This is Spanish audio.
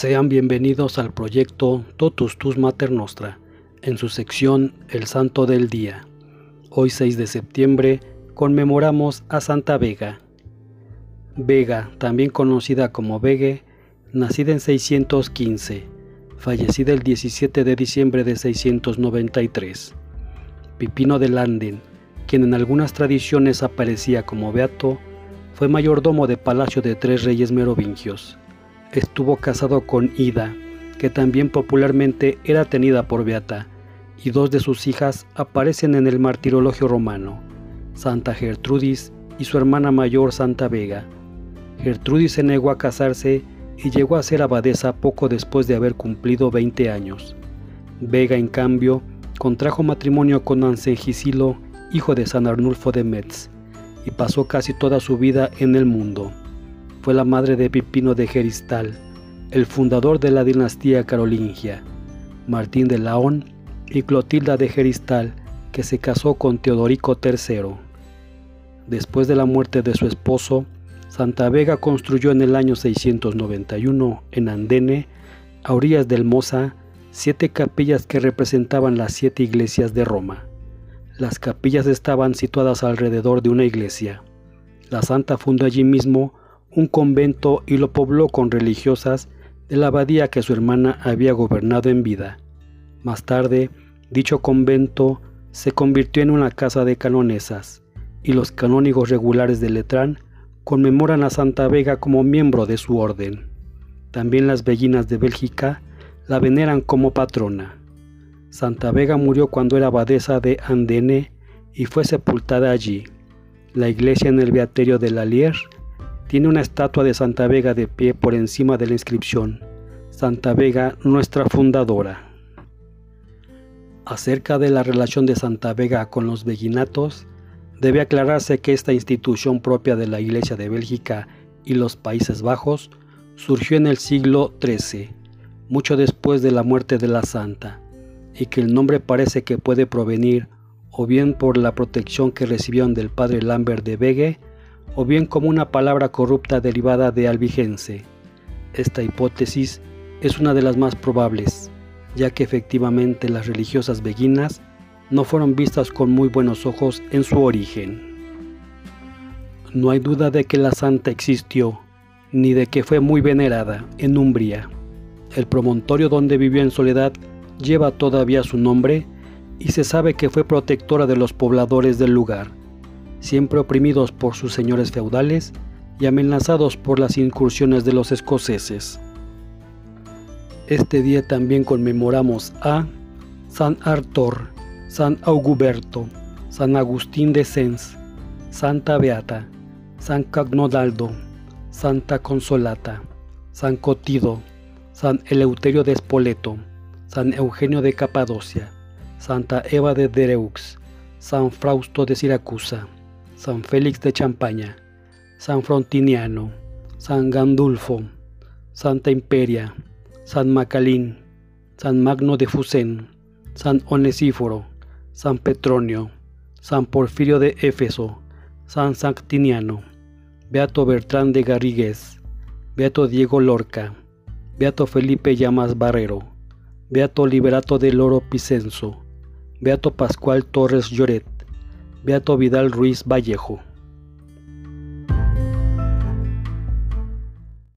Sean bienvenidos al proyecto Totus Tus Mater Nostra, en su sección El Santo del Día. Hoy 6 de septiembre conmemoramos a Santa Vega. Vega, también conocida como Vegue, nacida en 615, fallecida el 17 de diciembre de 693. Pipino de Landen, quien en algunas tradiciones aparecía como beato, fue mayordomo de palacio de tres reyes merovingios. Estuvo casado con Ida, que también popularmente era tenida por beata, y dos de sus hijas aparecen en el martirologio romano, Santa Gertrudis y su hermana mayor Santa Vega. Gertrudis se negó a casarse y llegó a ser abadesa poco después de haber cumplido 20 años. Vega, en cambio, contrajo matrimonio con Ansegisilo, hijo de San Arnulfo de Metz, y pasó casi toda su vida en el mundo. Fue la madre de Pipino de Geristal, el fundador de la dinastía carolingia, Martín de Laón y Clotilda de Geristal, que se casó con Teodorico III. Después de la muerte de su esposo, Santa Vega construyó en el año 691 en Andene, a orillas del Mosa, siete capillas que representaban las siete iglesias de Roma. Las capillas estaban situadas alrededor de una iglesia. La santa fundó allí mismo un convento y lo pobló con religiosas de la abadía que su hermana había gobernado en vida. Más tarde, dicho convento se convirtió en una casa de canonesas, y los canónigos regulares de Letrán conmemoran a Santa Vega como miembro de su orden. También las bellinas de Bélgica la veneran como patrona. Santa Vega murió cuando era abadesa de Andene y fue sepultada allí. La iglesia en el Beaterio de Lalier tiene una estatua de Santa Vega de pie por encima de la inscripción, Santa Vega, nuestra fundadora. Acerca de la relación de Santa Vega con los veguinatos, debe aclararse que esta institución propia de la Iglesia de Bélgica y los Países Bajos surgió en el siglo XIII, mucho después de la muerte de la santa y que el nombre parece que puede provenir o bien por la protección que recibieron del padre Lambert de Bege, o bien como una palabra corrupta derivada de albigense. Esta hipótesis es una de las más probables, ya que efectivamente las religiosas beguinas no fueron vistas con muy buenos ojos en su origen. No hay duda de que la santa existió, ni de que fue muy venerada en Umbria. El promontorio donde vivió en soledad lleva todavía su nombre y se sabe que fue protectora de los pobladores del lugar, siempre oprimidos por sus señores feudales y amenazados por las incursiones de los escoceses. Este día también conmemoramos a San Artor, San Auguberto, San Agustín de Sens, Santa Beata, San Cagnodaldo, Santa Consolata, San Cotido, San Eleuterio de Espoleto, San Eugenio de Capadocia, Santa Eva de Dereux, San Frausto de Siracusa, San Félix de Champaña, San Frontiniano, San Gandulfo, Santa Imperia, San Macalín, San Magno de Fusén, San Onesíforo, San Petronio, San Porfirio de Éfeso, San Sanctiniano, Beato Bertrán de Garrigues, Beato Diego Lorca, Beato Felipe Llamas Barrero, Beato Liberato del Loro Picenso, Beato Pascual Torres Lloret, Beato Vidal Ruiz Vallejo.